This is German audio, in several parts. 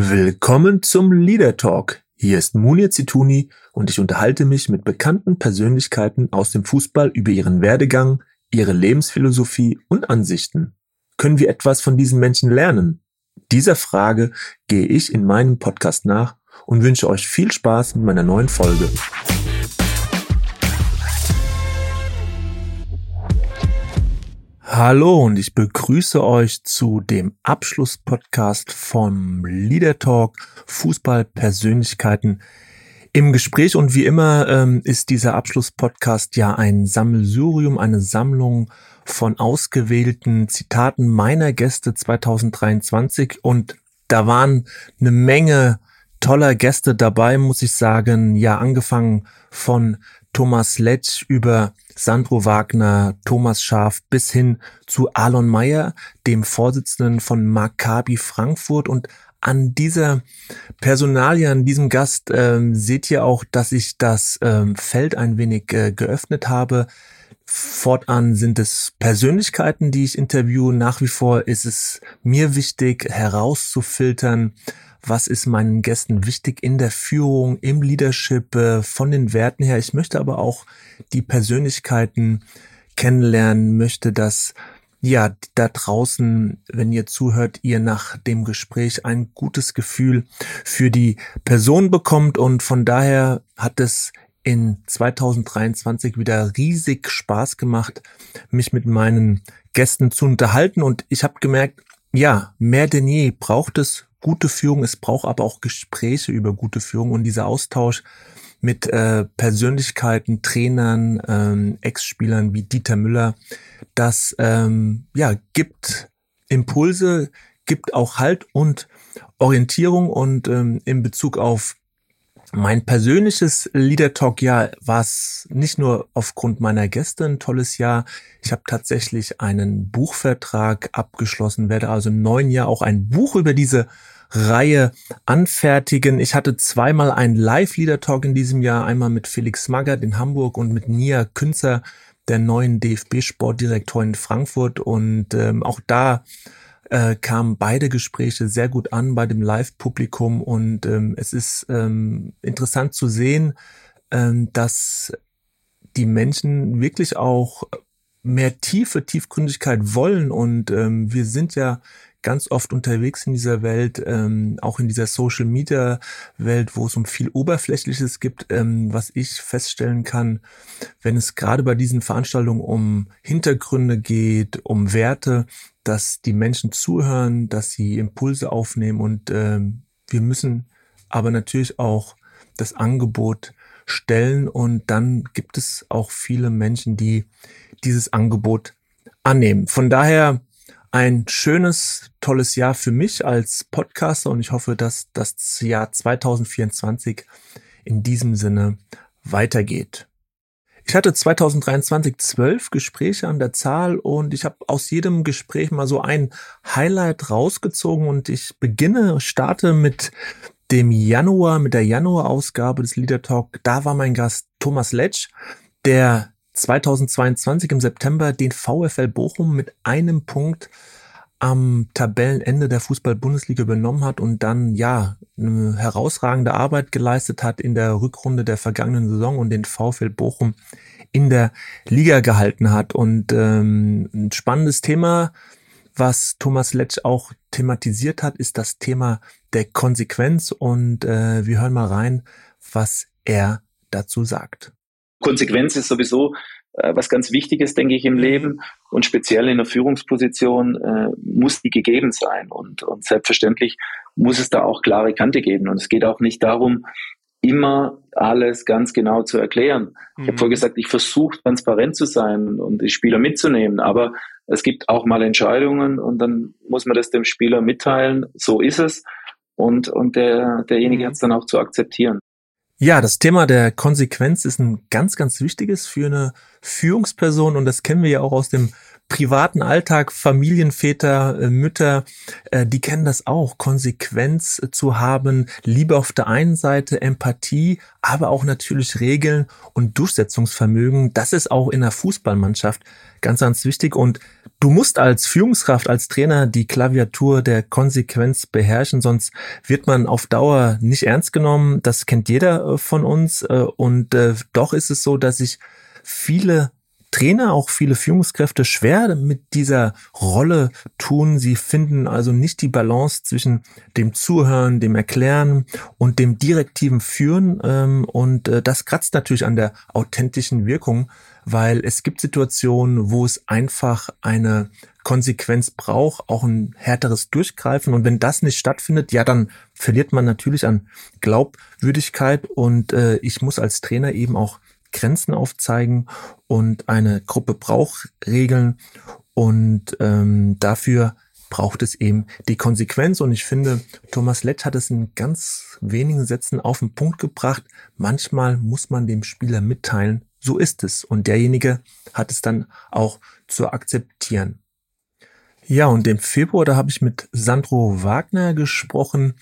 Willkommen zum Leader Talk. Hier ist Munir Zituni und ich unterhalte mich mit bekannten Persönlichkeiten aus dem Fußball über ihren Werdegang, ihre Lebensphilosophie und Ansichten. Können wir etwas von diesen Menschen lernen? Dieser Frage gehe ich in meinem Podcast nach und wünsche euch viel Spaß mit meiner neuen Folge. Hallo und ich begrüße euch zu dem Abschlusspodcast vom Leader Talk Fußballpersönlichkeiten im Gespräch und wie immer ähm, ist dieser Abschlusspodcast ja ein Sammelsurium, eine Sammlung von ausgewählten Zitaten meiner Gäste 2023 und da waren eine Menge toller Gäste dabei, muss ich sagen. Ja, angefangen von Thomas Letsch über Sandro Wagner, Thomas Schaf bis hin zu Alon Meyer, dem Vorsitzenden von Maccabi Frankfurt und an dieser Personalie, an diesem Gast ähm, seht ihr auch, dass ich das ähm, Feld ein wenig äh, geöffnet habe. Fortan sind es Persönlichkeiten, die ich interviewe. Nach wie vor ist es mir wichtig herauszufiltern, was ist meinen Gästen wichtig in der Führung, im Leadership, äh, von den Werten her. Ich möchte aber auch die Persönlichkeiten kennenlernen, möchte, dass ja, da draußen, wenn ihr zuhört, ihr nach dem Gespräch ein gutes Gefühl für die Person bekommt und von daher hat es in 2023 wieder riesig Spaß gemacht, mich mit meinen Gästen zu unterhalten. Und ich habe gemerkt, ja, mehr denn je braucht es gute Führung, es braucht aber auch Gespräche über gute Führung. Und dieser Austausch mit äh, Persönlichkeiten, Trainern, ähm, Ex-Spielern wie Dieter Müller, das ähm, ja gibt Impulse, gibt auch Halt und Orientierung. Und ähm, in Bezug auf mein persönliches Leader Talk Jahr war es nicht nur aufgrund meiner Gäste ein tolles Jahr. Ich habe tatsächlich einen Buchvertrag abgeschlossen, werde also im neuen Jahr auch ein Buch über diese Reihe anfertigen. Ich hatte zweimal einen Live-Leader Talk in diesem Jahr, einmal mit Felix Magath in Hamburg und mit Nia Künzer, der neuen DFB-Sportdirektorin in Frankfurt. Und ähm, auch da äh, kamen beide Gespräche sehr gut an bei dem Live-Publikum und ähm, es ist ähm, interessant zu sehen, ähm, dass die Menschen wirklich auch mehr Tiefe, Tiefgründigkeit wollen und ähm, wir sind ja ganz oft unterwegs in dieser Welt, ähm, auch in dieser Social Media Welt, wo es um viel Oberflächliches gibt, ähm, was ich feststellen kann, wenn es gerade bei diesen Veranstaltungen um Hintergründe geht, um Werte, dass die Menschen zuhören, dass sie Impulse aufnehmen und ähm, wir müssen aber natürlich auch das Angebot stellen und dann gibt es auch viele Menschen, die dieses Angebot annehmen. Von daher ein schönes, tolles Jahr für mich als Podcaster und ich hoffe, dass das Jahr 2024 in diesem Sinne weitergeht. Ich hatte 2023 zwölf Gespräche an der Zahl und ich habe aus jedem Gespräch mal so ein Highlight rausgezogen und ich beginne, starte mit dem Januar, mit der Januar-Ausgabe des Leader Talk. Da war mein Gast Thomas Letsch, der 2022 im September den VfL Bochum mit einem Punkt am Tabellenende der Fußball-Bundesliga übernommen hat und dann ja eine herausragende Arbeit geleistet hat in der Rückrunde der vergangenen Saison und den VfL Bochum in der Liga gehalten hat. Und ähm, ein spannendes Thema, was Thomas Letsch auch thematisiert hat, ist das Thema der Konsequenz. Und äh, wir hören mal rein, was er dazu sagt. Konsequenz ist sowieso äh, was ganz Wichtiges, denke ich, im mhm. Leben. Und speziell in der Führungsposition äh, muss die gegeben sein. Und, und selbstverständlich muss es da auch klare Kante geben. Und es geht auch nicht darum, immer alles ganz genau zu erklären. Mhm. Ich habe vorher gesagt, ich versuche transparent zu sein und die Spieler mitzunehmen, aber es gibt auch mal Entscheidungen und dann muss man das dem Spieler mitteilen, so ist es und, und der, derjenige mhm. hat es dann auch zu akzeptieren. Ja, das Thema der Konsequenz ist ein ganz, ganz wichtiges für eine Führungsperson und das kennen wir ja auch aus dem privaten Alltag, Familienväter, äh, Mütter, äh, die kennen das auch, Konsequenz zu haben, Liebe auf der einen Seite, Empathie, aber auch natürlich Regeln und Durchsetzungsvermögen. Das ist auch in der Fußballmannschaft ganz, ganz wichtig und Du musst als Führungskraft, als Trainer die Klaviatur der Konsequenz beherrschen, sonst wird man auf Dauer nicht ernst genommen. Das kennt jeder äh, von uns. Äh, und äh, doch ist es so, dass sich viele Trainer, auch viele Führungskräfte schwer mit dieser Rolle tun. Sie finden also nicht die Balance zwischen dem Zuhören, dem Erklären und dem direktiven Führen. Ähm, und äh, das kratzt natürlich an der authentischen Wirkung, weil es gibt Situationen, wo es einfach eine Konsequenz braucht, auch ein härteres Durchgreifen. Und wenn das nicht stattfindet, ja, dann verliert man natürlich an Glaubwürdigkeit. Und äh, ich muss als Trainer eben auch Grenzen aufzeigen und eine Gruppe braucht Regeln und ähm, dafür braucht es eben die Konsequenz. Und ich finde, Thomas Letsch hat es in ganz wenigen Sätzen auf den Punkt gebracht. Manchmal muss man dem Spieler mitteilen, so ist es. Und derjenige hat es dann auch zu akzeptieren. Ja, und im Februar, da habe ich mit Sandro Wagner gesprochen,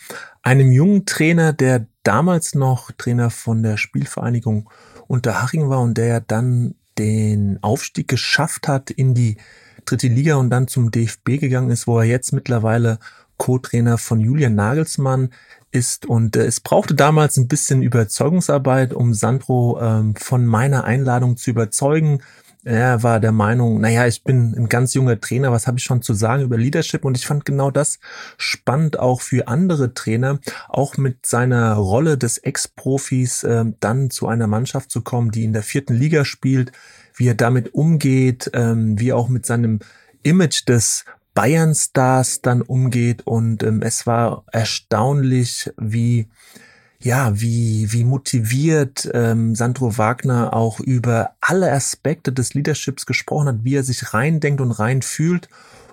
einem jungen Trainer, der damals noch Trainer von der Spielvereinigung Unterhaching war und der ja dann den Aufstieg geschafft hat in die dritte Liga und dann zum DFB gegangen ist, wo er jetzt mittlerweile Co-Trainer von Julian Nagelsmann ist. Und äh, es brauchte damals ein bisschen Überzeugungsarbeit, um Sandro ähm, von meiner Einladung zu überzeugen. Er war der Meinung, naja, ich bin ein ganz junger Trainer, was habe ich schon zu sagen über Leadership? Und ich fand genau das spannend auch für andere Trainer, auch mit seiner Rolle des Ex-Profis äh, dann zu einer Mannschaft zu kommen, die in der vierten Liga spielt, wie er damit umgeht, ähm, wie er auch mit seinem Image des Bayern-Stars dann umgeht. Und ähm, es war erstaunlich, wie ja, wie, wie motiviert ähm, Sandro Wagner auch über alle Aspekte des Leaderships gesprochen hat, wie er sich reindenkt und rein fühlt.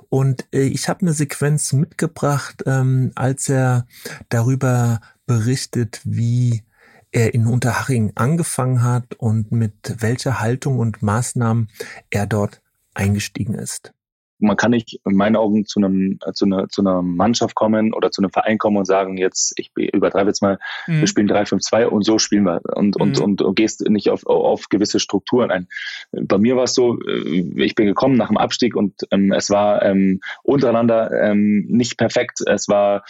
Und äh, ich habe eine Sequenz mitgebracht, ähm, als er darüber berichtet, wie er in Unterhaching angefangen hat und mit welcher Haltung und Maßnahmen er dort eingestiegen ist man kann nicht in meinen Augen zu einem zu einer zu einer Mannschaft kommen oder zu einem Verein kommen und sagen, jetzt ich übertreibe jetzt mal, mhm. wir spielen 3-5-2 und so spielen wir und, und, mhm. und, und gehst nicht auf, auf gewisse Strukturen ein. Bei mir war es so, äh, ich bin gekommen nach dem Abstieg und ähm, es war ähm, untereinander ähm, nicht perfekt. Es war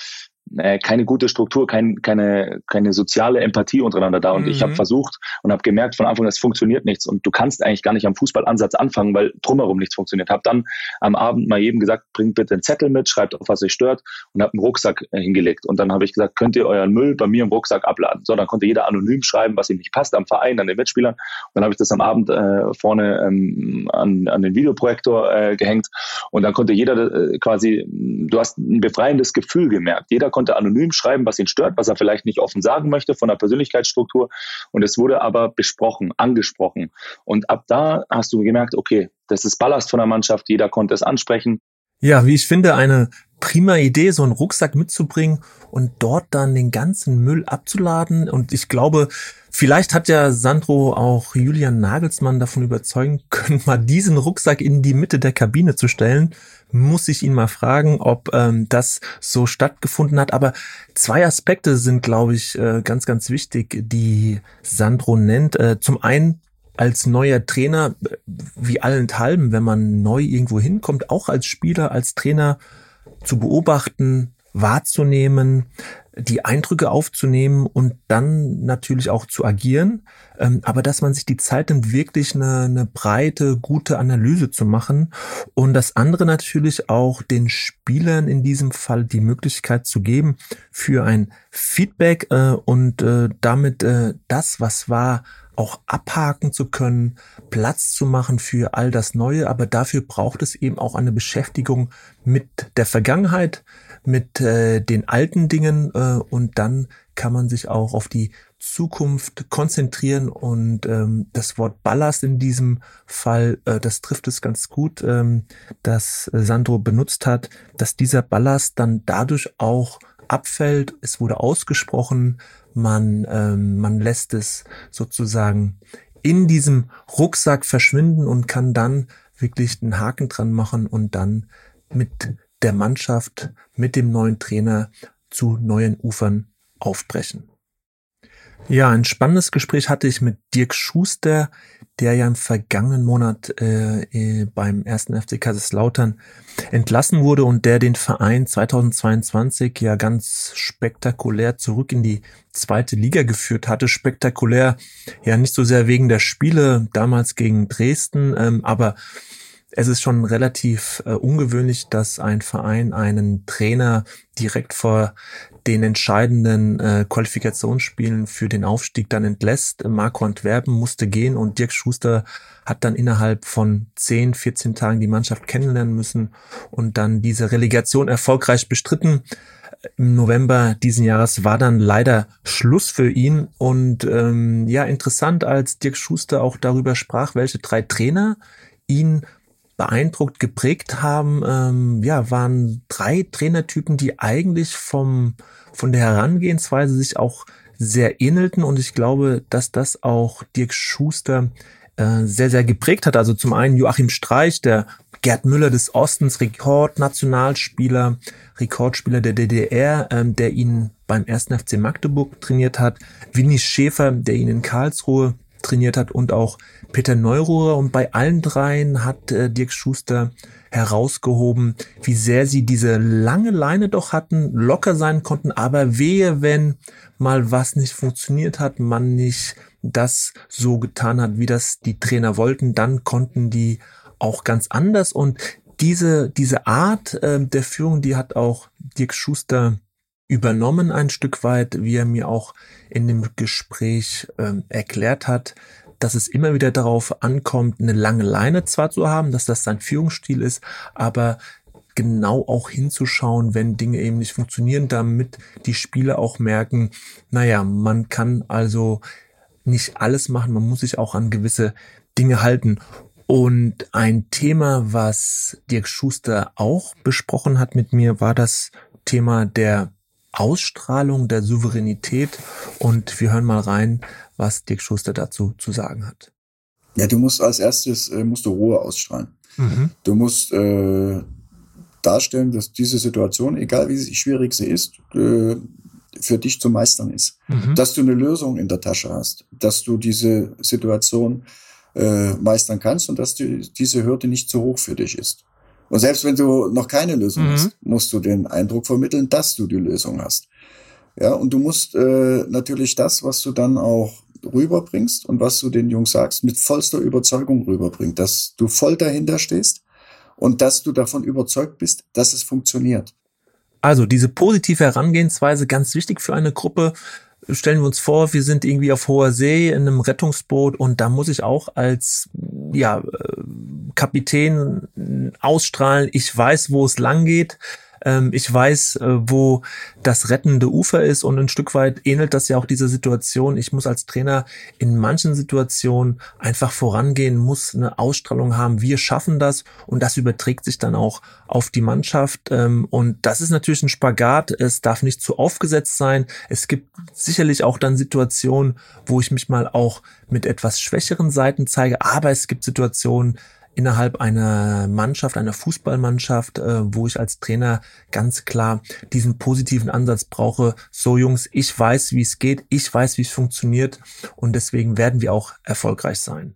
äh, keine gute Struktur, kein, keine, keine soziale Empathie untereinander da. Und mhm. ich habe versucht und habe gemerkt von Anfang an, es funktioniert nichts. Und du kannst eigentlich gar nicht am Fußballansatz anfangen, weil drumherum nichts funktioniert. Habe dann am Abend mal jedem gesagt, bringt bitte einen Zettel mit, schreibt auf, was euch stört und habe einen Rucksack äh, hingelegt. Und dann habe ich gesagt, könnt ihr euren Müll bei mir im Rucksack abladen. So, dann konnte jeder anonym schreiben, was ihm nicht passt, am Verein, an den Mitspielern. Und dann habe ich das am Abend äh, vorne ähm, an, an den Videoprojektor äh, gehängt. Und dann konnte jeder äh, quasi, du hast ein befreiendes Gefühl gemerkt. Jeder konnte anonym schreiben, was ihn stört, was er vielleicht nicht offen sagen möchte von der Persönlichkeitsstruktur. Und es wurde aber besprochen, angesprochen. Und ab da hast du gemerkt, okay, das ist Ballast von der Mannschaft, jeder konnte es ansprechen. Ja, wie ich finde, eine prima Idee, so einen Rucksack mitzubringen und dort dann den ganzen Müll abzuladen. Und ich glaube, vielleicht hat ja Sandro auch Julian Nagelsmann davon überzeugen können, mal diesen Rucksack in die Mitte der Kabine zu stellen muss ich ihn mal fragen, ob ähm, das so stattgefunden hat. Aber zwei Aspekte sind, glaube ich, äh, ganz, ganz wichtig, die Sandro nennt. Äh, zum einen als neuer Trainer, wie allenthalben, wenn man neu irgendwo hinkommt, auch als Spieler, als Trainer zu beobachten, wahrzunehmen, die Eindrücke aufzunehmen und dann natürlich auch zu agieren, ähm, aber dass man sich die Zeit nimmt, wirklich eine, eine breite, gute Analyse zu machen und das andere natürlich auch den Spielern in diesem Fall die Möglichkeit zu geben für ein Feedback äh, und äh, damit äh, das, was war, auch abhaken zu können, Platz zu machen für all das Neue, aber dafür braucht es eben auch eine Beschäftigung mit der Vergangenheit, mit äh, den alten Dingen äh, und dann kann man sich auch auf die Zukunft konzentrieren und ähm, das Wort Ballast in diesem Fall, äh, das trifft es ganz gut, ähm, dass Sandro benutzt hat, dass dieser Ballast dann dadurch auch abfällt. Es wurde ausgesprochen, man, ähm, man lässt es sozusagen in diesem Rucksack verschwinden und kann dann wirklich einen Haken dran machen und dann mit der Mannschaft, mit dem neuen Trainer zu neuen Ufern aufbrechen. Ja, ein spannendes Gespräch hatte ich mit Dirk Schuster, der ja im vergangenen Monat äh, äh beim ersten FC Kaiserslautern entlassen wurde und der den Verein 2022 ja ganz spektakulär zurück in die zweite Liga geführt hatte. Spektakulär ja nicht so sehr wegen der Spiele damals gegen Dresden, ähm, aber es ist schon relativ äh, ungewöhnlich, dass ein Verein einen Trainer direkt vor den entscheidenden äh, Qualifikationsspielen für den Aufstieg dann entlässt. Marco Antwerpen musste gehen und Dirk Schuster hat dann innerhalb von 10, 14 Tagen die Mannschaft kennenlernen müssen und dann diese Relegation erfolgreich bestritten. Im November diesen Jahres war dann leider Schluss für ihn und ähm, ja interessant, als Dirk Schuster auch darüber sprach, welche drei Trainer ihn beeindruckt geprägt haben, ähm, ja, waren drei Trainertypen, die eigentlich vom, von der Herangehensweise sich auch sehr ähnelten und ich glaube, dass das auch Dirk Schuster äh, sehr, sehr geprägt hat. Also zum einen Joachim Streich, der Gerd Müller des Ostens, Rekordnationalspieler, Rekordspieler der DDR, ähm, der ihn beim ersten FC Magdeburg trainiert hat. Winnie Schäfer, der ihn in Karlsruhe trainiert hat und auch Peter Neururer. Und bei allen dreien hat äh, Dirk Schuster herausgehoben, wie sehr sie diese lange Leine doch hatten, locker sein konnten, aber wehe, wenn mal was nicht funktioniert hat, man nicht das so getan hat, wie das die Trainer wollten, dann konnten die auch ganz anders und diese, diese Art äh, der Führung, die hat auch Dirk Schuster übernommen ein Stück weit, wie er mir auch in dem Gespräch ähm, erklärt hat, dass es immer wieder darauf ankommt, eine lange Leine zwar zu haben, dass das sein Führungsstil ist, aber genau auch hinzuschauen, wenn Dinge eben nicht funktionieren, damit die Spieler auch merken, naja, man kann also nicht alles machen, man muss sich auch an gewisse Dinge halten. Und ein Thema, was Dirk Schuster auch besprochen hat mit mir, war das Thema der Ausstrahlung der Souveränität. Und wir hören mal rein, was Dirk Schuster dazu zu sagen hat. Ja, du musst als erstes äh, musst du Ruhe ausstrahlen. Mhm. Du musst äh, darstellen, dass diese Situation, egal wie schwierig sie ist, äh, für dich zu meistern ist. Mhm. Dass du eine Lösung in der Tasche hast, dass du diese Situation äh, meistern kannst und dass die, diese Hürde nicht zu hoch für dich ist. Und selbst wenn du noch keine Lösung mhm. hast, musst du den Eindruck vermitteln, dass du die Lösung hast. Ja, und du musst äh, natürlich das, was du dann auch rüberbringst und was du den Jungs sagst, mit vollster Überzeugung rüberbringen, dass du voll dahinter stehst und dass du davon überzeugt bist, dass es funktioniert. Also diese positive Herangehensweise ganz wichtig für eine Gruppe. Stellen wir uns vor, wir sind irgendwie auf hoher See in einem Rettungsboot und da muss ich auch als ja, äh, Kapitän ausstrahlen, ich weiß, wo es lang geht. Ähm, ich weiß, äh, wo das rettende Ufer ist und ein Stück weit ähnelt das ja auch dieser Situation. Ich muss als Trainer in manchen Situationen einfach vorangehen, muss eine Ausstrahlung haben. Wir schaffen das und das überträgt sich dann auch auf die Mannschaft. Ähm, und das ist natürlich ein Spagat. Es darf nicht zu aufgesetzt sein. Es gibt sicherlich auch dann Situationen, wo ich mich mal auch mit etwas schwächeren Seiten zeige. Aber es gibt Situationen, innerhalb einer Mannschaft, einer Fußballmannschaft, äh, wo ich als Trainer ganz klar diesen positiven Ansatz brauche. So Jungs, ich weiß, wie es geht, ich weiß, wie es funktioniert und deswegen werden wir auch erfolgreich sein.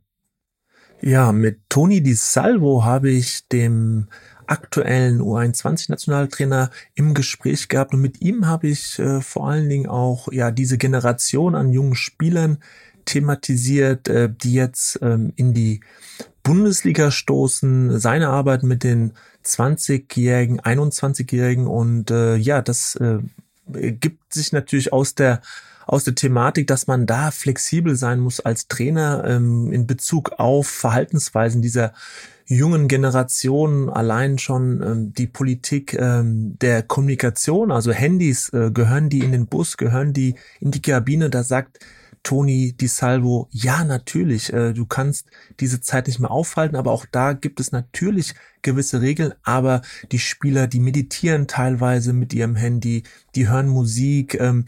Ja, mit Toni Di Salvo habe ich dem aktuellen U21-Nationaltrainer im Gespräch gehabt und mit ihm habe ich äh, vor allen Dingen auch ja diese Generation an jungen Spielern thematisiert, äh, die jetzt ähm, in die Bundesliga stoßen, seine Arbeit mit den 20-Jährigen, 21-Jährigen und äh, ja, das äh, gibt sich natürlich aus der aus der Thematik, dass man da flexibel sein muss als Trainer ähm, in Bezug auf Verhaltensweisen dieser jungen Generation, allein schon ähm, die Politik ähm, der Kommunikation, also Handys, äh, gehören die in den Bus, gehören die in die Kabine, da sagt Toni Di Salvo, ja, natürlich, äh, du kannst diese Zeit nicht mehr aufhalten, aber auch da gibt es natürlich gewisse Regeln, aber die Spieler, die meditieren teilweise mit ihrem Handy, die hören Musik, ähm,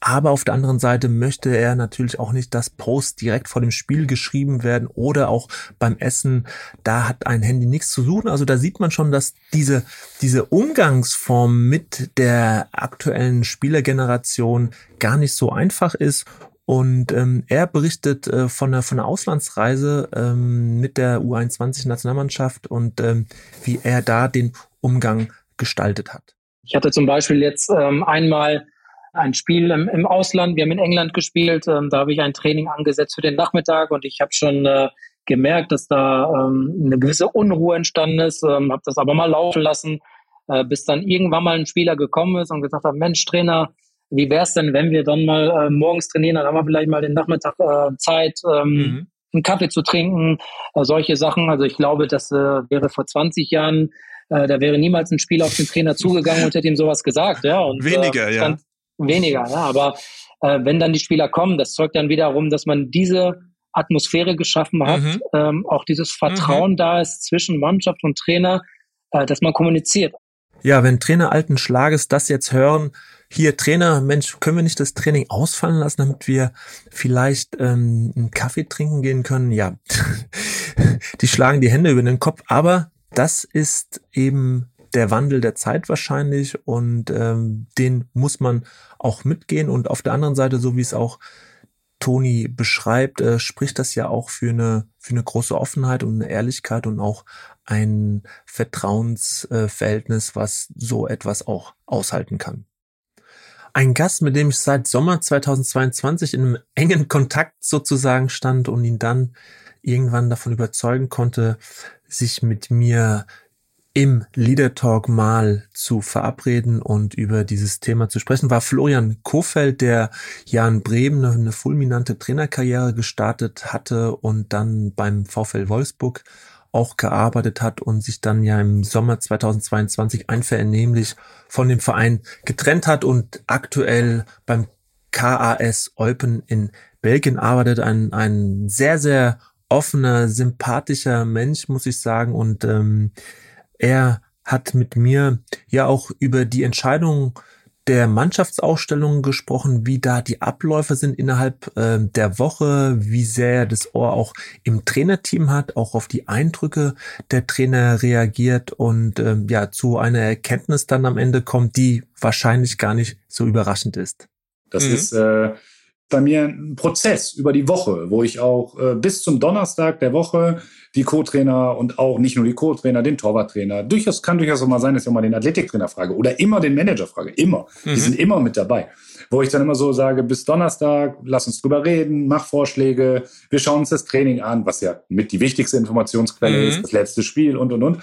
aber auf der anderen Seite möchte er natürlich auch nicht, dass Posts direkt vor dem Spiel geschrieben werden oder auch beim Essen. Da hat ein Handy nichts zu suchen. Also da sieht man schon, dass diese, diese Umgangsform mit der aktuellen Spielergeneration gar nicht so einfach ist. Und ähm, er berichtet äh, von, einer, von einer Auslandsreise ähm, mit der U21-Nationalmannschaft und ähm, wie er da den Umgang gestaltet hat. Ich hatte zum Beispiel jetzt ähm, einmal ein Spiel im, im Ausland. Wir haben in England gespielt. Ähm, da habe ich ein Training angesetzt für den Nachmittag und ich habe schon äh, gemerkt, dass da ähm, eine gewisse Unruhe entstanden ist. Ähm, habe das aber mal laufen lassen, äh, bis dann irgendwann mal ein Spieler gekommen ist und gesagt hat, Mensch, Trainer, wie wäre es denn, wenn wir dann mal äh, morgens trainieren, dann haben wir vielleicht mal den Nachmittag äh, Zeit, ähm, mhm. einen Kaffee zu trinken, äh, solche Sachen. Also ich glaube, das äh, wäre vor 20 Jahren, äh, da wäre niemals ein Spieler auf den Trainer zugegangen und hätte ihm sowas gesagt. Ja, und, weniger, äh, ja. Weniger, ja. Aber äh, wenn dann die Spieler kommen, das zeugt dann wiederum, dass man diese Atmosphäre geschaffen hat, mhm. ähm, auch dieses Vertrauen mhm. da ist zwischen Mannschaft und Trainer, äh, dass man kommuniziert. Ja, wenn Trainer alten Schlages das jetzt hören, hier Trainer, Mensch, können wir nicht das Training ausfallen lassen, damit wir vielleicht ähm, einen Kaffee trinken gehen können? Ja, die schlagen die Hände über den Kopf, aber das ist eben der Wandel der Zeit wahrscheinlich und ähm, den muss man auch mitgehen und auf der anderen Seite, so wie es auch Toni beschreibt, äh, spricht das ja auch für eine, für eine große Offenheit und eine Ehrlichkeit und auch ein Vertrauensverhältnis, was so etwas auch aushalten kann. Ein Gast, mit dem ich seit Sommer 2022 in einem engen Kontakt sozusagen stand und ihn dann irgendwann davon überzeugen konnte, sich mit mir im Leader Talk mal zu verabreden und über dieses Thema zu sprechen, war Florian Kofeld, der ja in Bremen eine fulminante Trainerkarriere gestartet hatte und dann beim VfL Wolfsburg auch gearbeitet hat und sich dann ja im Sommer 2022 einvernehmlich von dem Verein getrennt hat und aktuell beim KAS Eupen in Belgien arbeitet. Ein, ein sehr, sehr offener, sympathischer Mensch, muss ich sagen. Und ähm, er hat mit mir ja auch über die Entscheidung der Mannschaftsausstellungen gesprochen, wie da die Abläufe sind innerhalb äh, der Woche, wie sehr er das Ohr auch im Trainerteam hat, auch auf die Eindrücke der Trainer reagiert und ähm, ja zu einer Erkenntnis dann am Ende kommt, die wahrscheinlich gar nicht so überraschend ist. Das mhm. ist äh, bei mir ein Prozess über die Woche, wo ich auch äh, bis zum Donnerstag der Woche die Co-Trainer und auch nicht nur die Co-Trainer, den Torwarttrainer, durchaus kann durchaus auch mal sein, dass ich auch mal den Athletiktrainer frage oder immer den Manager frage, immer. Mhm. Die sind immer mit dabei. Wo ich dann immer so sage, bis Donnerstag, lass uns drüber reden, mach Vorschläge, wir schauen uns das Training an, was ja mit die wichtigste Informationsquelle mhm. ist, das letzte Spiel und und und.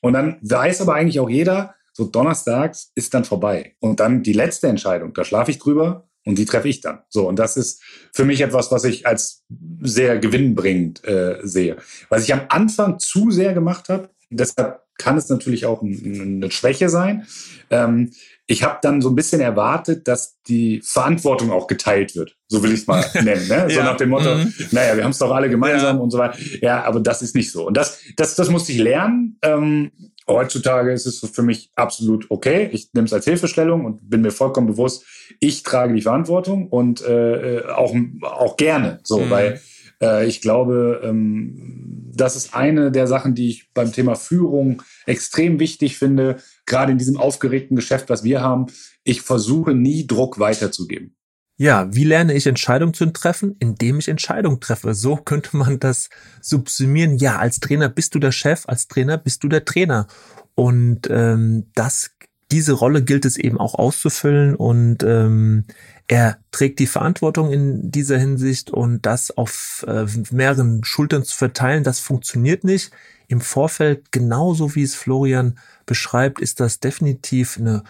Und dann weiß aber eigentlich auch jeder, so donnerstags ist dann vorbei. Und dann die letzte Entscheidung, da schlafe ich drüber und die treffe ich dann. So, und das ist für mich etwas, was ich als sehr gewinnbringend äh, sehe. Was ich am Anfang zu sehr gemacht habe, deshalb kann es natürlich auch eine Schwäche sein. Ähm, ich habe dann so ein bisschen erwartet, dass die Verantwortung auch geteilt wird. So will ich es mal nennen. Ne? So ja. nach dem Motto, mhm. naja, wir haben es doch alle gemeinsam ja. und so weiter. Ja, aber das ist nicht so. Und das, das, das musste ich lernen. Ähm, heutzutage ist es für mich absolut okay. Ich nehme es als Hilfestellung und bin mir vollkommen bewusst, ich trage die Verantwortung und äh, auch, auch gerne so, mhm. weil äh, ich glaube, ähm, das ist eine der Sachen, die ich beim Thema Führung extrem wichtig finde, gerade in diesem aufgeregten Geschäft, was wir haben. Ich versuche nie Druck weiterzugeben. Ja, wie lerne ich Entscheidungen zu treffen? Indem ich Entscheidungen treffe. So könnte man das subsumieren. Ja, als Trainer bist du der Chef, als Trainer bist du der Trainer. Und ähm, das, diese Rolle gilt es eben auch auszufüllen. Und ähm, er trägt die Verantwortung in dieser Hinsicht und das auf äh, mehreren Schultern zu verteilen, das funktioniert nicht. Im Vorfeld, genauso wie es Florian beschreibt, ist das definitiv eine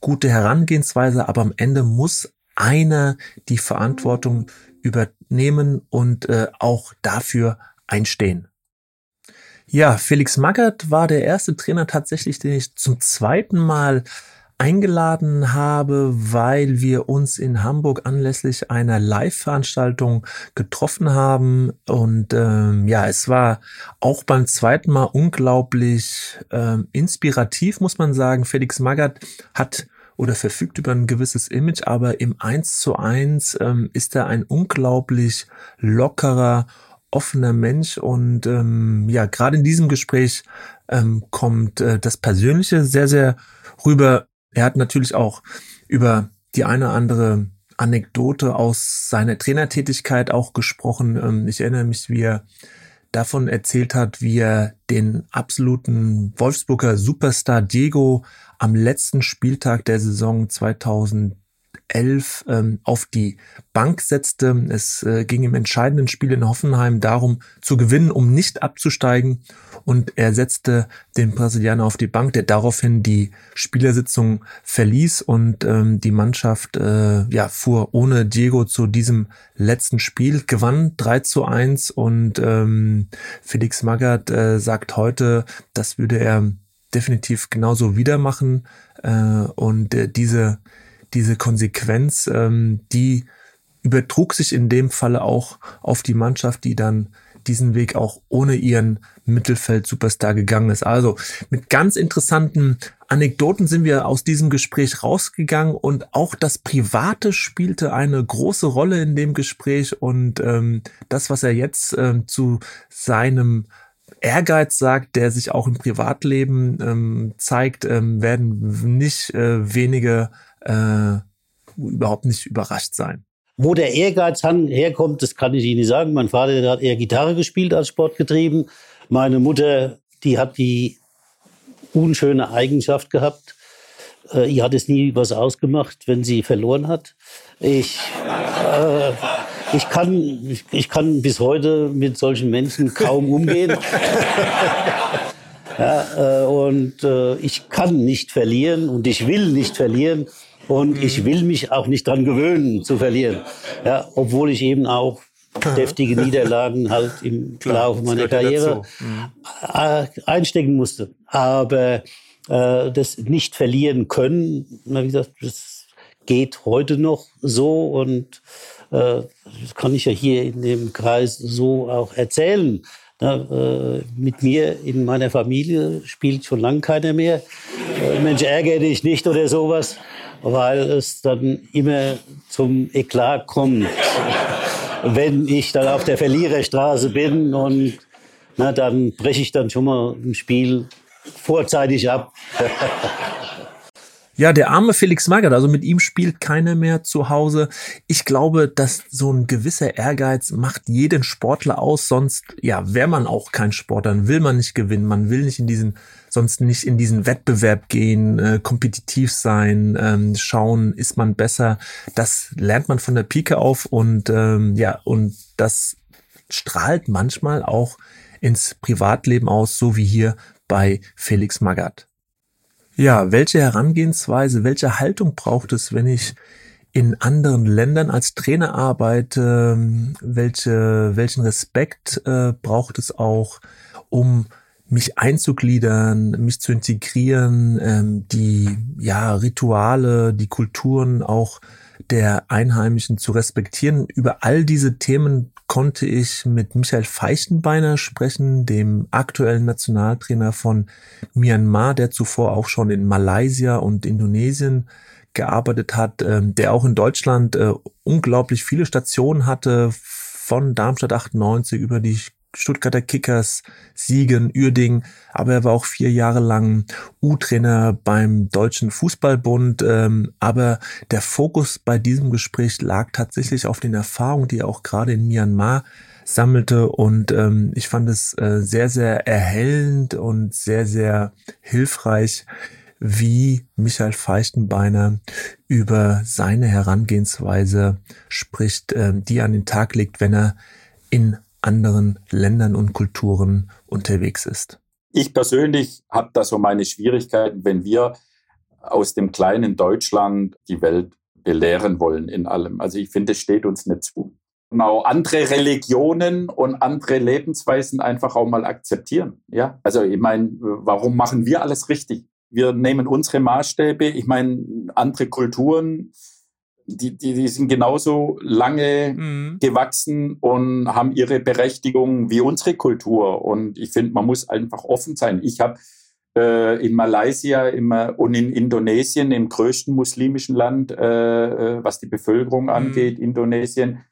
gute Herangehensweise, aber am Ende muss einer die Verantwortung übernehmen und äh, auch dafür einstehen. Ja, Felix Magath war der erste Trainer tatsächlich, den ich zum zweiten Mal eingeladen habe, weil wir uns in Hamburg anlässlich einer Live-Veranstaltung getroffen haben. Und ähm, ja, es war auch beim zweiten Mal unglaublich ähm, inspirativ, muss man sagen. Felix Magath hat oder verfügt über ein gewisses Image, aber im Eins zu eins ähm, ist er ein unglaublich lockerer, offener Mensch und ähm, ja, gerade in diesem Gespräch ähm, kommt äh, das Persönliche sehr, sehr rüber. Er hat natürlich auch über die eine andere Anekdote aus seiner Trainertätigkeit auch gesprochen. Ähm, ich erinnere mich, wie er davon erzählt hat, wie er den absoluten Wolfsburger Superstar Diego am letzten Spieltag der Saison 2000 11 ähm, auf die Bank setzte. Es äh, ging im entscheidenden Spiel in Hoffenheim darum zu gewinnen, um nicht abzusteigen. Und er setzte den Brasilianer auf die Bank, der daraufhin die Spielersitzung verließ und ähm, die Mannschaft äh, ja, fuhr ohne Diego zu diesem letzten Spiel, gewann 3 zu 1 und ähm, Felix Magath äh, sagt heute, das würde er definitiv genauso wieder machen. Äh, und äh, diese diese Konsequenz, ähm, die übertrug sich in dem Falle auch auf die Mannschaft, die dann diesen Weg auch ohne ihren Mittelfeld-Superstar gegangen ist. Also mit ganz interessanten Anekdoten sind wir aus diesem Gespräch rausgegangen und auch das Private spielte eine große Rolle in dem Gespräch und ähm, das, was er jetzt ähm, zu seinem Ehrgeiz sagt, der sich auch im Privatleben ähm, zeigt, ähm, werden nicht äh, wenige äh, überhaupt nicht überrascht sein. Wo der Ehrgeiz herkommt, das kann ich Ihnen nicht sagen. Mein Vater hat eher Gitarre gespielt als Sport getrieben. Meine Mutter, die hat die unschöne Eigenschaft gehabt. Äh, ihr hat es nie was ausgemacht, wenn sie verloren hat. Ich, äh, ich, kann, ich, ich kann bis heute mit solchen Menschen kaum umgehen. ja, äh, und äh, ich kann nicht verlieren und ich will nicht verlieren. Und mhm. ich will mich auch nicht dran gewöhnen zu verlieren. Ja, obwohl ich eben auch deftige Niederlagen halt im Klar, Laufe meiner Karriere mhm. Äh, einstecken musste. Aber äh, das nicht verlieren können, wie gesagt, das geht heute noch so und äh, das kann ich ja hier in dem Kreis so auch erzählen. Na, äh, mit mir in meiner Familie spielt schon lange keiner mehr. Äh, Mensch, ärgere dich nicht oder sowas weil es dann immer zum Eklat kommt, wenn ich dann auf der Verliererstraße bin und na, dann breche ich dann schon mal ein Spiel vorzeitig ab. Ja, der arme Felix Magath, also mit ihm spielt keiner mehr zu Hause. Ich glaube, dass so ein gewisser Ehrgeiz macht jeden Sportler aus, sonst ja, wäre man auch kein Sportler, dann will man nicht gewinnen, man will nicht in diesen sonst nicht in diesen Wettbewerb gehen, äh, kompetitiv sein, ähm, schauen, ist man besser. Das lernt man von der Pike auf und ähm, ja, und das strahlt manchmal auch ins Privatleben aus, so wie hier bei Felix Magath. Ja, welche Herangehensweise, welche Haltung braucht es, wenn ich in anderen Ländern als Trainer arbeite? Welche, welchen Respekt äh, braucht es auch, um mich einzugliedern, mich zu integrieren, ähm, die ja Rituale, die Kulturen auch der Einheimischen zu respektieren. Über all diese Themen konnte ich mit Michael Feichtenbeiner sprechen, dem aktuellen Nationaltrainer von Myanmar, der zuvor auch schon in Malaysia und Indonesien gearbeitet hat, ähm, der auch in Deutschland äh, unglaublich viele Stationen hatte, von Darmstadt 98 über die Stuttgarter Kickers, Siegen, Uerding, aber er war auch vier Jahre lang U-Trainer beim Deutschen Fußballbund. Ähm, aber der Fokus bei diesem Gespräch lag tatsächlich auf den Erfahrungen, die er auch gerade in Myanmar sammelte und ähm, ich fand es äh, sehr, sehr erhellend und sehr, sehr hilfreich, wie Michael Feichtenbeiner über seine Herangehensweise spricht, äh, die er an den Tag legt, wenn er in anderen Ländern und Kulturen unterwegs ist? Ich persönlich habe da so meine Schwierigkeiten, wenn wir aus dem kleinen Deutschland die Welt belehren wollen in allem. Also ich finde, es steht uns nicht zu. Genau, andere Religionen und andere Lebensweisen einfach auch mal akzeptieren. Ja, also ich meine, warum machen wir alles richtig? Wir nehmen unsere Maßstäbe. Ich meine, andere Kulturen die, die, die sind genauso lange mhm. gewachsen und haben ihre Berechtigung wie unsere Kultur. Und ich finde, man muss einfach offen sein. Ich habe äh, in Malaysia immer und in Indonesien, im größten muslimischen Land, äh, äh was die Bevölkerung mhm. angeht, Indonesien,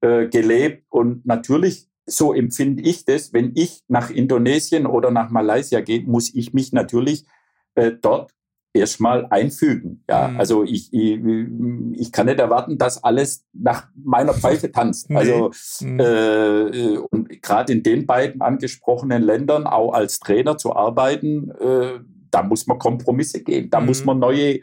äh, gelebt. Und natürlich, so empfinde ich das, wenn ich nach Indonesien oder nach Malaysia gehe, muss ich mich natürlich äh, dort erstmal einfügen. Ja, mhm. also ich, ich, ich kann nicht erwarten, dass alles nach meiner Pfeife tanzt. Nee. Also mhm. äh, und gerade in den beiden angesprochenen Ländern auch als Trainer zu arbeiten, äh, da muss man Kompromisse gehen, da mhm. muss man neue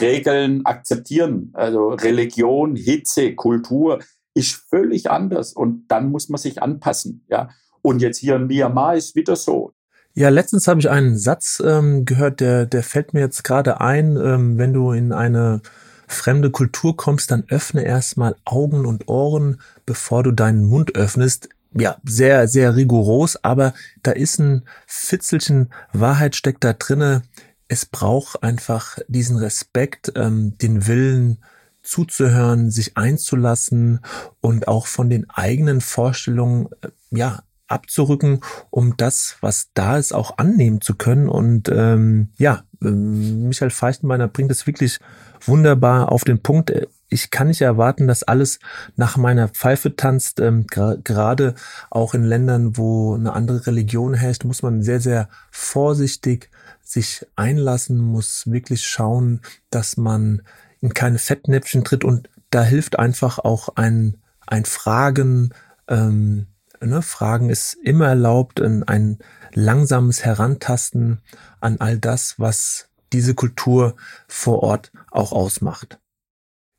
Regeln akzeptieren. Also Religion, Hitze, Kultur ist völlig anders und dann muss man sich anpassen. Ja. Und jetzt hier in Myanmar ist wieder so. Ja, letztens habe ich einen Satz ähm, gehört, der, der fällt mir jetzt gerade ein. Ähm, wenn du in eine fremde Kultur kommst, dann öffne erstmal Augen und Ohren, bevor du deinen Mund öffnest. Ja, sehr, sehr rigoros, aber da ist ein Fitzelchen Wahrheit steckt da drinne. Es braucht einfach diesen Respekt, ähm, den Willen zuzuhören, sich einzulassen und auch von den eigenen Vorstellungen, äh, ja, abzurücken, um das, was da ist, auch annehmen zu können. Und ähm, ja, ähm, Michael Feichtenbeiner bringt es wirklich wunderbar auf den Punkt. Ich kann nicht erwarten, dass alles nach meiner Pfeife tanzt. Ähm, Gerade auch in Ländern, wo eine andere Religion herrscht, muss man sehr, sehr vorsichtig sich einlassen, muss wirklich schauen, dass man in keine Fettnäpfchen tritt. Und da hilft einfach auch ein, ein Fragen, ähm, Ne? Fragen ist immer erlaubt, ein langsames Herantasten an all das, was diese Kultur vor Ort auch ausmacht.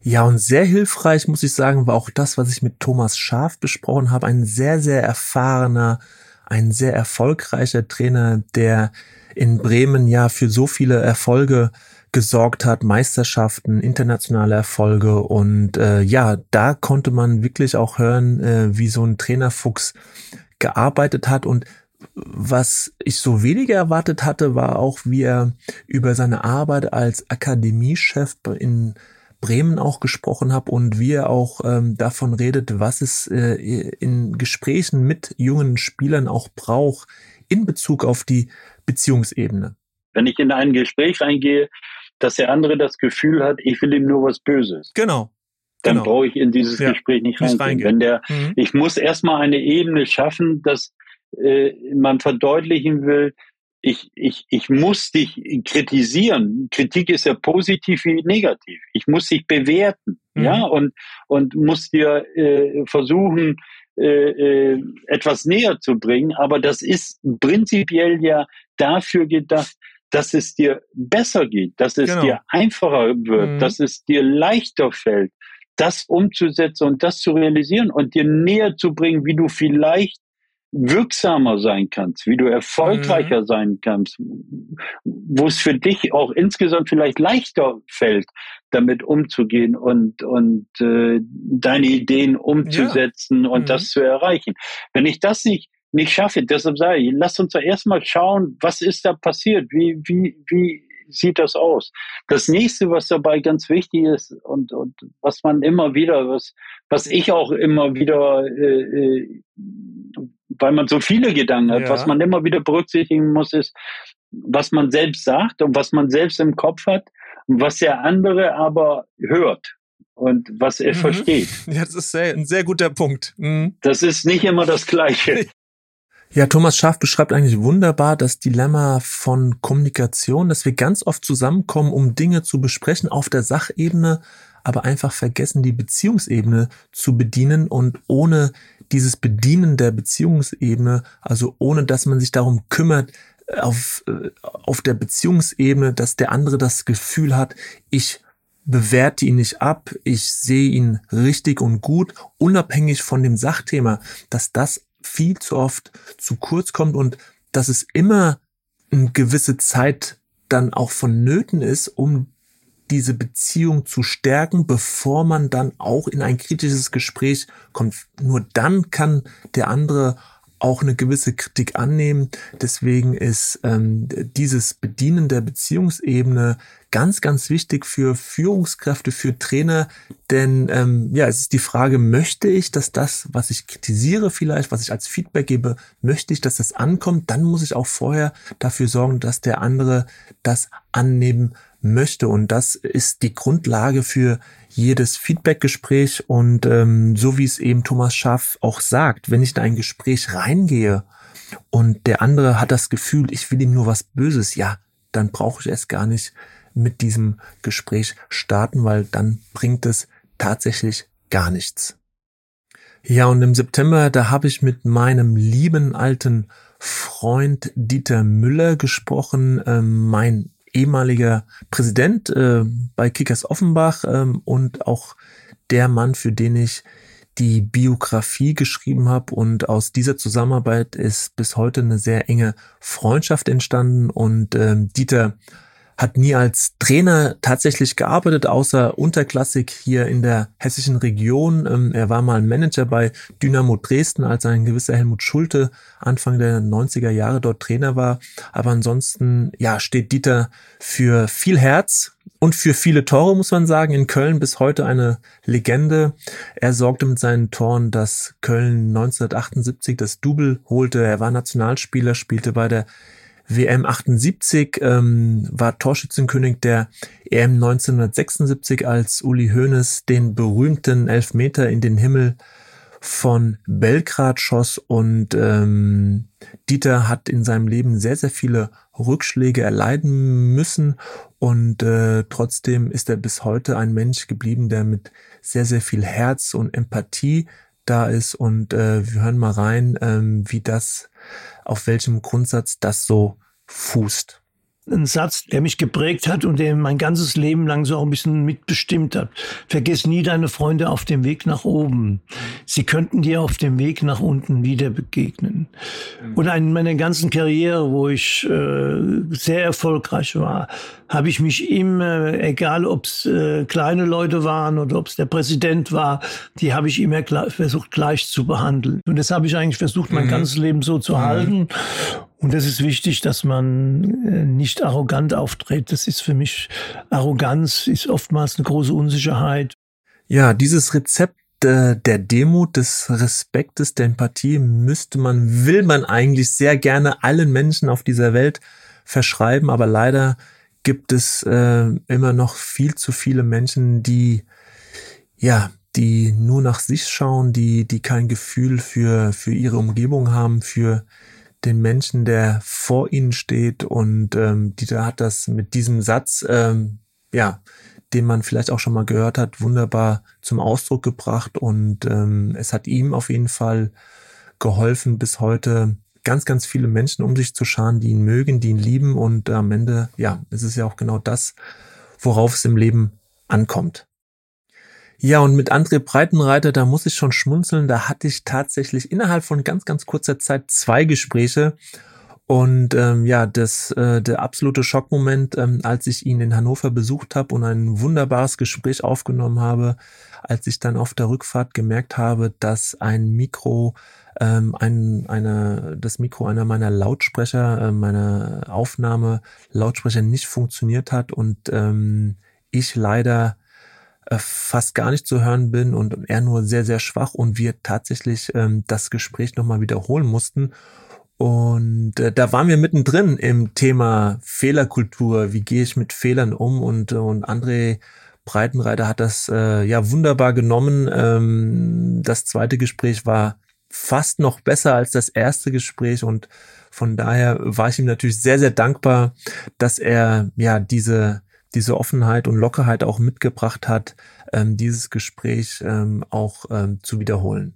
Ja, und sehr hilfreich, muss ich sagen, war auch das, was ich mit Thomas Schaf besprochen habe. Ein sehr, sehr erfahrener, ein sehr erfolgreicher Trainer, der in Bremen ja für so viele Erfolge gesorgt hat, Meisterschaften, internationale Erfolge und äh, ja, da konnte man wirklich auch hören, äh, wie so ein Trainerfuchs gearbeitet hat und was ich so weniger erwartet hatte, war auch, wie er über seine Arbeit als Akademiechef in Bremen auch gesprochen hat und wie er auch ähm, davon redet, was es äh, in Gesprächen mit jungen Spielern auch braucht in Bezug auf die Beziehungsebene. Wenn ich in ein Gespräch reingehe, dass der andere das Gefühl hat, ich will ihm nur was Böses. Genau. Dann genau. brauche ich in dieses ja, Gespräch nicht reingehen. reingehen. Wenn der, mhm. ich muss erstmal eine Ebene schaffen, dass äh, man verdeutlichen will, ich, ich, ich muss dich kritisieren. Kritik ist ja positiv wie negativ. Ich muss dich bewerten, mhm. ja, und, und muss dir äh, versuchen, äh, äh, etwas näher zu bringen. Aber das ist prinzipiell ja dafür gedacht, dass es dir besser geht, dass es genau. dir einfacher wird, mhm. dass es dir leichter fällt, das umzusetzen und das zu realisieren und dir näher zu bringen, wie du vielleicht wirksamer sein kannst, wie du erfolgreicher mhm. sein kannst, wo es für dich auch insgesamt vielleicht leichter fällt, damit umzugehen und und äh, deine Ideen umzusetzen ja. und mhm. das zu erreichen. Wenn ich das nicht nicht schaffe. Deshalb sage ich, lass uns doch erstmal schauen, was ist da passiert? Wie, wie, wie sieht das aus? Das nächste, was dabei ganz wichtig ist und, und was man immer wieder, was, was ich auch immer wieder, äh, äh weil man so viele Gedanken hat, ja. was man immer wieder berücksichtigen muss, ist, was man selbst sagt und was man selbst im Kopf hat und was der andere aber hört und was er mhm. versteht. Ja, das ist sehr, ein sehr guter Punkt. Mhm. Das ist nicht immer das Gleiche. Ja, Thomas Schaff beschreibt eigentlich wunderbar das Dilemma von Kommunikation, dass wir ganz oft zusammenkommen, um Dinge zu besprechen auf der Sachebene, aber einfach vergessen, die Beziehungsebene zu bedienen und ohne dieses Bedienen der Beziehungsebene, also ohne dass man sich darum kümmert, auf, äh, auf der Beziehungsebene, dass der andere das Gefühl hat, ich bewerte ihn nicht ab, ich sehe ihn richtig und gut, unabhängig von dem Sachthema, dass das viel zu oft zu kurz kommt und dass es immer eine gewisse Zeit dann auch vonnöten ist, um diese Beziehung zu stärken, bevor man dann auch in ein kritisches Gespräch kommt. Nur dann kann der andere auch eine gewisse Kritik annehmen. Deswegen ist ähm, dieses Bedienen der Beziehungsebene ganz, ganz wichtig für Führungskräfte, für Trainer. Denn ähm, ja, es ist die Frage, möchte ich, dass das, was ich kritisiere vielleicht, was ich als Feedback gebe, möchte ich, dass das ankommt, dann muss ich auch vorher dafür sorgen, dass der andere das annehmen möchte. Und das ist die Grundlage für jedes Feedbackgespräch und ähm, so wie es eben Thomas Schaff auch sagt, wenn ich in ein Gespräch reingehe und der andere hat das Gefühl, ich will ihm nur was Böses, ja, dann brauche ich erst gar nicht mit diesem Gespräch starten, weil dann bringt es tatsächlich gar nichts. Ja, und im September, da habe ich mit meinem lieben alten Freund Dieter Müller gesprochen, äh, mein ehemaliger Präsident äh, bei Kickers Offenbach äh, und auch der Mann, für den ich die Biografie geschrieben habe und aus dieser Zusammenarbeit ist bis heute eine sehr enge Freundschaft entstanden und äh, Dieter hat nie als Trainer tatsächlich gearbeitet, außer unterklassig hier in der hessischen Region. Ähm, er war mal Manager bei Dynamo Dresden, als ein gewisser Helmut Schulte Anfang der 90er Jahre dort Trainer war. Aber ansonsten, ja, steht Dieter für viel Herz und für viele Tore, muss man sagen. In Köln bis heute eine Legende. Er sorgte mit seinen Toren, dass Köln 1978 das Double holte. Er war Nationalspieler, spielte bei der WM 78 ähm, war Torschützenkönig der EM 1976, als Uli Hoeneß den berühmten Elfmeter in den Himmel von Belgrad schoss. Und ähm, Dieter hat in seinem Leben sehr, sehr viele Rückschläge erleiden müssen. Und äh, trotzdem ist er bis heute ein Mensch geblieben, der mit sehr, sehr viel Herz und Empathie da ist. Und äh, wir hören mal rein, ähm, wie das auf welchem Grundsatz das so fußt ein Satz, der mich geprägt hat und der mein ganzes Leben lang so auch ein bisschen mitbestimmt hat. Vergiss nie deine Freunde auf dem Weg nach oben. Sie könnten dir auf dem Weg nach unten wieder begegnen. Mhm. Und in meiner ganzen Karriere, wo ich äh, sehr erfolgreich war, habe ich mich immer, egal ob es äh, kleine Leute waren oder ob es der Präsident war, die habe ich immer versucht gleich zu behandeln. Und das habe ich eigentlich versucht, mein mhm. ganzes Leben so zu mhm. halten. Und es ist wichtig, dass man äh, nicht arrogant auftritt. Das ist für mich Arroganz, ist oftmals eine große Unsicherheit. Ja, dieses Rezept äh, der Demut, des Respektes, der Empathie müsste man, will man eigentlich sehr gerne allen Menschen auf dieser Welt verschreiben, aber leider gibt es äh, immer noch viel zu viele Menschen, die ja, die nur nach sich schauen, die die kein Gefühl für für ihre Umgebung haben, für den Menschen, der vor ihnen steht. Und ähm, Dieter hat das mit diesem Satz, ähm, ja, den man vielleicht auch schon mal gehört hat, wunderbar zum Ausdruck gebracht. Und ähm, es hat ihm auf jeden Fall geholfen, bis heute ganz, ganz viele Menschen um sich zu scharen, die ihn mögen, die ihn lieben. Und am Ende, ja, es ist ja auch genau das, worauf es im Leben ankommt. Ja, und mit André Breitenreiter, da muss ich schon schmunzeln. Da hatte ich tatsächlich innerhalb von ganz, ganz kurzer Zeit zwei Gespräche. Und ähm, ja, das äh, der absolute Schockmoment, ähm, als ich ihn in Hannover besucht habe und ein wunderbares Gespräch aufgenommen habe, als ich dann auf der Rückfahrt gemerkt habe, dass ein Mikro, ähm, ein, eine, das Mikro einer meiner Lautsprecher, äh, meiner Aufnahme Lautsprecher nicht funktioniert hat und ähm, ich leider fast gar nicht zu hören bin und er nur sehr, sehr schwach und wir tatsächlich ähm, das Gespräch nochmal wiederholen mussten. Und äh, da waren wir mittendrin im Thema Fehlerkultur. Wie gehe ich mit Fehlern um? Und, und André Breitenreiter hat das äh, ja wunderbar genommen. Ähm, das zweite Gespräch war fast noch besser als das erste Gespräch und von daher war ich ihm natürlich sehr, sehr dankbar, dass er ja diese diese Offenheit und Lockerheit auch mitgebracht hat, ähm, dieses Gespräch ähm, auch ähm, zu wiederholen.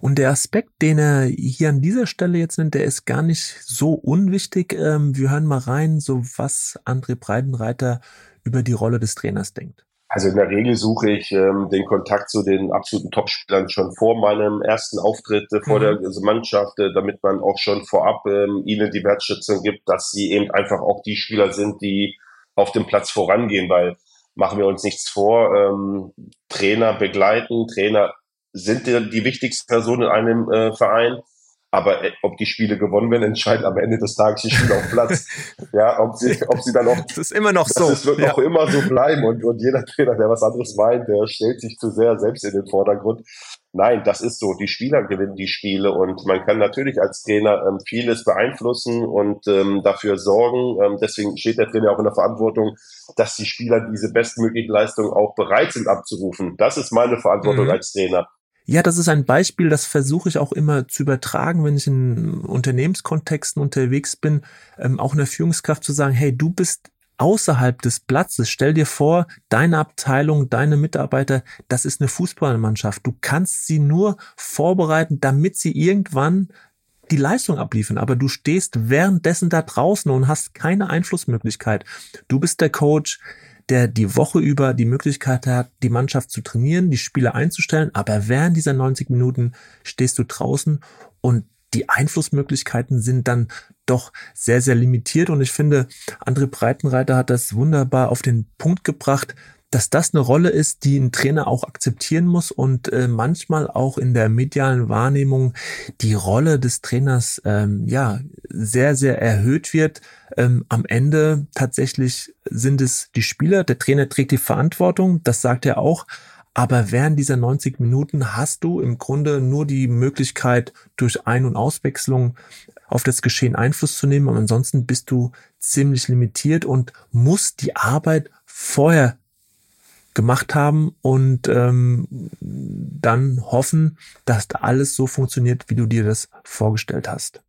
Und der Aspekt, den er hier an dieser Stelle jetzt nennt, der ist gar nicht so unwichtig. Ähm, wir hören mal rein, so was André Breitenreiter über die Rolle des Trainers denkt. Also in der Regel suche ich ähm, den Kontakt zu den absoluten Topspielern schon vor meinem ersten Auftritt äh, vor mhm. der Mannschaft, äh, damit man auch schon vorab ähm, ihnen die Wertschätzung gibt, dass sie eben einfach auch die Spieler sind, die auf dem Platz vorangehen, weil machen wir uns nichts vor, ähm, Trainer begleiten, Trainer sind die, die wichtigste Person in einem äh, Verein. Aber äh, ob die Spiele gewonnen werden, entscheiden am Ende des Tages die Spieler auf Platz. ja, ob sie, ob sie dann auch. Das ist immer noch so. Das wird ja. auch immer so bleiben. Und, und jeder Trainer, der was anderes meint, der stellt sich zu sehr selbst in den Vordergrund. Nein, das ist so. Die Spieler gewinnen die Spiele und man kann natürlich als Trainer ähm, vieles beeinflussen und ähm, dafür sorgen. Ähm, deswegen steht der Trainer auch in der Verantwortung, dass die Spieler diese bestmögliche Leistung auch bereit sind abzurufen. Das ist meine Verantwortung mhm. als Trainer. Ja, das ist ein Beispiel, das versuche ich auch immer zu übertragen, wenn ich in Unternehmenskontexten unterwegs bin, ähm, auch einer Führungskraft zu sagen, hey, du bist außerhalb des Platzes. Stell dir vor, deine Abteilung, deine Mitarbeiter, das ist eine Fußballmannschaft. Du kannst sie nur vorbereiten, damit sie irgendwann die Leistung abliefern, aber du stehst währenddessen da draußen und hast keine Einflussmöglichkeit. Du bist der Coach, der die Woche über die Möglichkeit hat, die Mannschaft zu trainieren, die Spieler einzustellen, aber während dieser 90 Minuten stehst du draußen und die Einflussmöglichkeiten sind dann doch sehr, sehr limitiert. Und ich finde, André Breitenreiter hat das wunderbar auf den Punkt gebracht, dass das eine Rolle ist, die ein Trainer auch akzeptieren muss und äh, manchmal auch in der medialen Wahrnehmung die Rolle des Trainers ähm, ja sehr sehr erhöht wird. Ähm, am Ende tatsächlich sind es die Spieler, der Trainer trägt die Verantwortung, das sagt er auch, aber während dieser 90 Minuten hast du im Grunde nur die Möglichkeit, durch Ein- und Auswechslung auf das Geschehen Einfluss zu nehmen. Und ansonsten bist du ziemlich limitiert und musst die Arbeit vorher gemacht haben und ähm, dann hoffen, dass da alles so funktioniert, wie du dir das vorgestellt hast.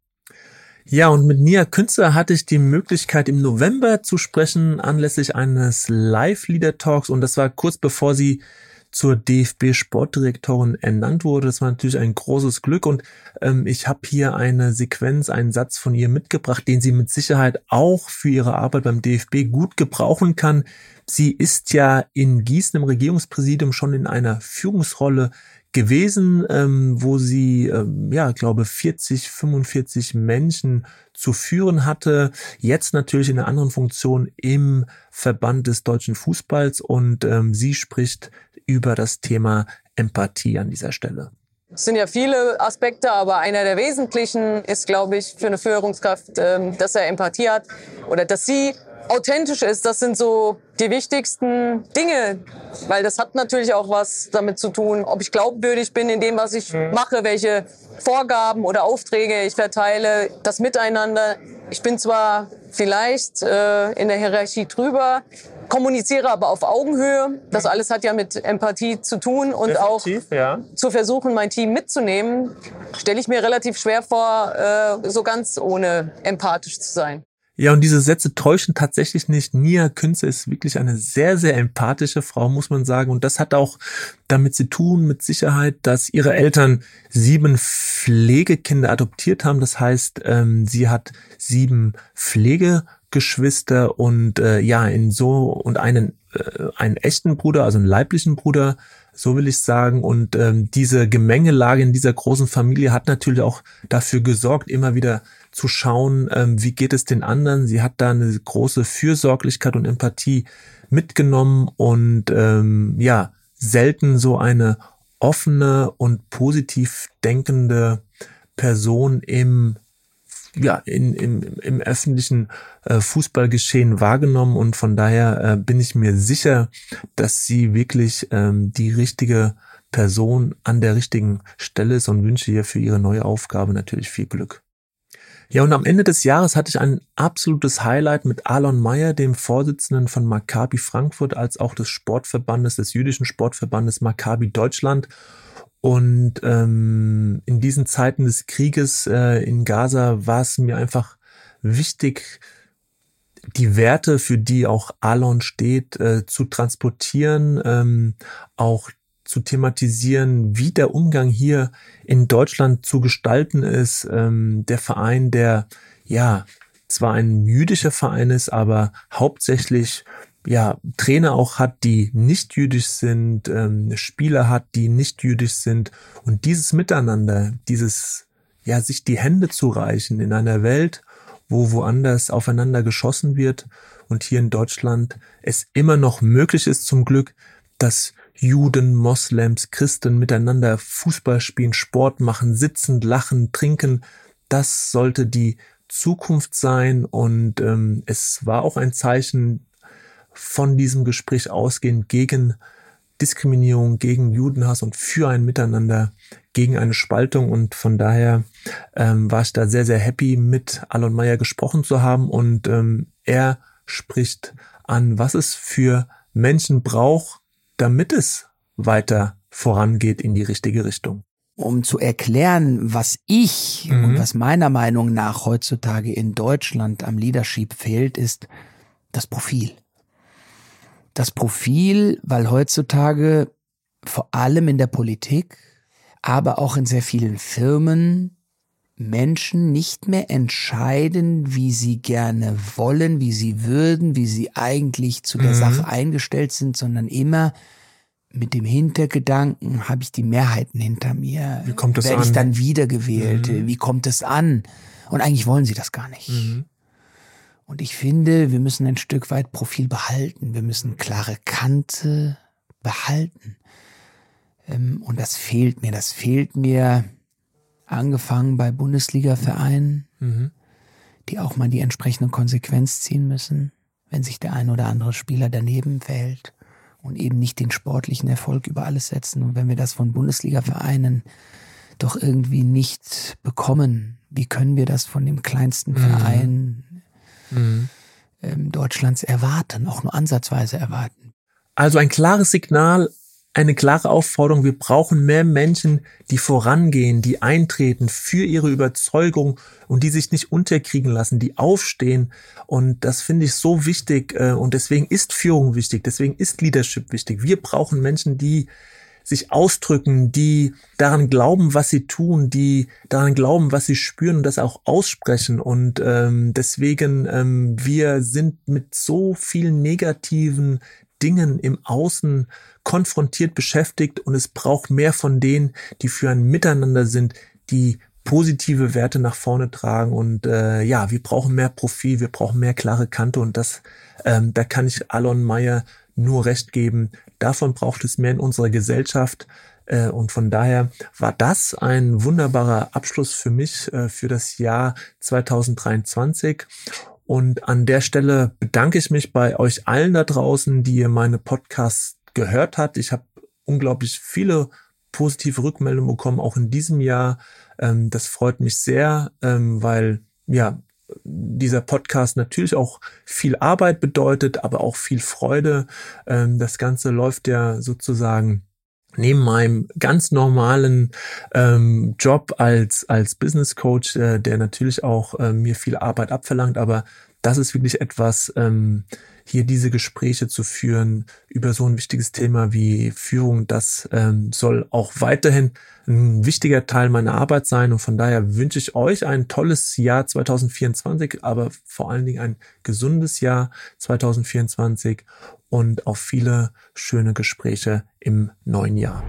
Ja, und mit Nia Künzer hatte ich die Möglichkeit im November zu sprechen anlässlich eines Live-Leader-Talks und das war kurz bevor sie zur DFB-Sportdirektorin ernannt wurde. Das war natürlich ein großes Glück und ähm, ich habe hier eine Sequenz, einen Satz von ihr mitgebracht, den sie mit Sicherheit auch für ihre Arbeit beim DFB gut gebrauchen kann. Sie ist ja in Gießen im Regierungspräsidium schon in einer Führungsrolle gewesen, ähm, wo sie, ähm, ja, glaube 40, 45 Menschen zu führen hatte. Jetzt natürlich in einer anderen Funktion im Verband des deutschen Fußballs und ähm, sie spricht über das Thema Empathie an dieser Stelle. Es sind ja viele Aspekte, aber einer der wesentlichen ist, glaube ich, für eine Führungskraft, ähm, dass er Empathie hat oder dass sie authentisch ist. Das sind so die wichtigsten Dinge, weil das hat natürlich auch was damit zu tun, ob ich glaubwürdig bin in dem, was ich mhm. mache, welche Vorgaben oder Aufträge ich verteile, das Miteinander. Ich bin zwar vielleicht äh, in der Hierarchie drüber, kommuniziere aber auf Augenhöhe. Das alles hat ja mit Empathie zu tun und Definitiv, auch ja. zu versuchen, mein Team mitzunehmen, stelle ich mir relativ schwer vor, äh, so ganz ohne empathisch zu sein. Ja, und diese Sätze täuschen tatsächlich nicht. Nia Künze ist wirklich eine sehr, sehr empathische Frau, muss man sagen. Und das hat auch damit zu tun, mit Sicherheit, dass ihre Eltern sieben Pflegekinder adoptiert haben. Das heißt, ähm, sie hat sieben Pflege Geschwister und äh, ja, in so und einen, äh, einen echten Bruder, also einen leiblichen Bruder, so will ich sagen. Und ähm, diese Gemengelage in dieser großen Familie hat natürlich auch dafür gesorgt, immer wieder zu schauen, ähm, wie geht es den anderen. Sie hat da eine große Fürsorglichkeit und Empathie mitgenommen und ähm, ja, selten so eine offene und positiv denkende Person im ja, in, im, im öffentlichen äh, Fußballgeschehen wahrgenommen und von daher äh, bin ich mir sicher, dass sie wirklich ähm, die richtige Person an der richtigen Stelle ist und wünsche ihr für ihre neue Aufgabe natürlich viel Glück. Ja, und am Ende des Jahres hatte ich ein absolutes Highlight mit Alon Meyer, dem Vorsitzenden von Maccabi Frankfurt, als auch des Sportverbandes, des jüdischen Sportverbandes Maccabi Deutschland. Und ähm, in diesen Zeiten des Krieges äh, in Gaza war es mir einfach wichtig, die Werte, für die auch Alon steht, äh, zu transportieren, ähm, auch zu thematisieren, wie der Umgang hier in Deutschland zu gestalten ist. Ähm, der Verein, der ja zwar ein jüdischer Verein ist, aber hauptsächlich ja, Trainer auch hat, die nicht jüdisch sind, ähm, Spieler hat, die nicht jüdisch sind. Und dieses Miteinander, dieses, ja, sich die Hände zu reichen in einer Welt, wo woanders aufeinander geschossen wird und hier in Deutschland es immer noch möglich ist, zum Glück, dass Juden, Moslems, Christen miteinander Fußball spielen, Sport machen, sitzen, lachen, trinken. Das sollte die Zukunft sein und ähm, es war auch ein Zeichen von diesem Gespräch ausgehen gegen Diskriminierung, gegen Judenhass und für ein Miteinander, gegen eine Spaltung. Und von daher ähm, war ich da sehr, sehr happy, mit Alon Meyer gesprochen zu haben. Und ähm, er spricht an, was es für Menschen braucht, damit es weiter vorangeht in die richtige Richtung. Um zu erklären, was ich mhm. und was meiner Meinung nach heutzutage in Deutschland am Leadership fehlt, ist, Das Profil. Das Profil, weil heutzutage vor allem in der Politik, aber auch in sehr vielen Firmen Menschen nicht mehr entscheiden, wie sie gerne wollen, wie sie würden, wie sie eigentlich zu der mhm. Sache eingestellt sind, sondern immer mit dem Hintergedanken, habe ich die Mehrheiten hinter mir? Wie kommt es Werde ich dann wiedergewählt? Mhm. Wie kommt es an? Und eigentlich wollen sie das gar nicht. Mhm. Und ich finde, wir müssen ein Stück weit Profil behalten. Wir müssen klare Kante behalten. Ähm, und das fehlt mir. Das fehlt mir angefangen bei Bundesliga-Vereinen, mhm. die auch mal die entsprechende Konsequenz ziehen müssen, wenn sich der ein oder andere Spieler daneben verhält und eben nicht den sportlichen Erfolg über alles setzen. Und wenn wir das von Bundesliga-Vereinen doch irgendwie nicht bekommen, wie können wir das von dem kleinsten mhm. Verein mhm. ähm, Deutschlands erwarten, auch nur ansatzweise erwarten? Also ein klares Signal eine klare Aufforderung, wir brauchen mehr Menschen, die vorangehen, die eintreten für ihre Überzeugung und die sich nicht unterkriegen lassen, die aufstehen. Und das finde ich so wichtig äh, und deswegen ist Führung wichtig, deswegen ist Leadership wichtig. Wir brauchen Menschen, die sich ausdrücken, die daran glauben, was sie tun, die daran glauben, was sie spüren und das auch aussprechen. Und ähm, deswegen, ähm, wir sind mit so vielen negativen Dingen im Außen konfrontiert beschäftigt und es braucht mehr von denen, die für ein Miteinander sind, die positive Werte nach vorne tragen und äh, ja, wir brauchen mehr Profil, wir brauchen mehr klare Kante und das, ähm, da kann ich Alon Meyer nur recht geben. Davon braucht es mehr in unserer Gesellschaft äh, und von daher war das ein wunderbarer Abschluss für mich äh, für das Jahr 2023 und an der Stelle bedanke ich mich bei euch allen da draußen, die ihr meine Podcasts gehört habt. Ich habe unglaublich viele positive Rückmeldungen bekommen, auch in diesem Jahr. Ähm, das freut mich sehr, ähm, weil ja dieser Podcast natürlich auch viel Arbeit bedeutet, aber auch viel Freude. Ähm, das Ganze läuft ja sozusagen neben meinem ganz normalen ähm, Job als als Business Coach, äh, der natürlich auch äh, mir viel Arbeit abverlangt, aber das ist wirklich etwas, ähm, hier diese Gespräche zu führen über so ein wichtiges Thema wie Führung. Das ähm, soll auch weiterhin ein wichtiger Teil meiner Arbeit sein und von daher wünsche ich euch ein tolles Jahr 2024, aber vor allen Dingen ein gesundes Jahr 2024 und auf viele schöne Gespräche im neuen Jahr.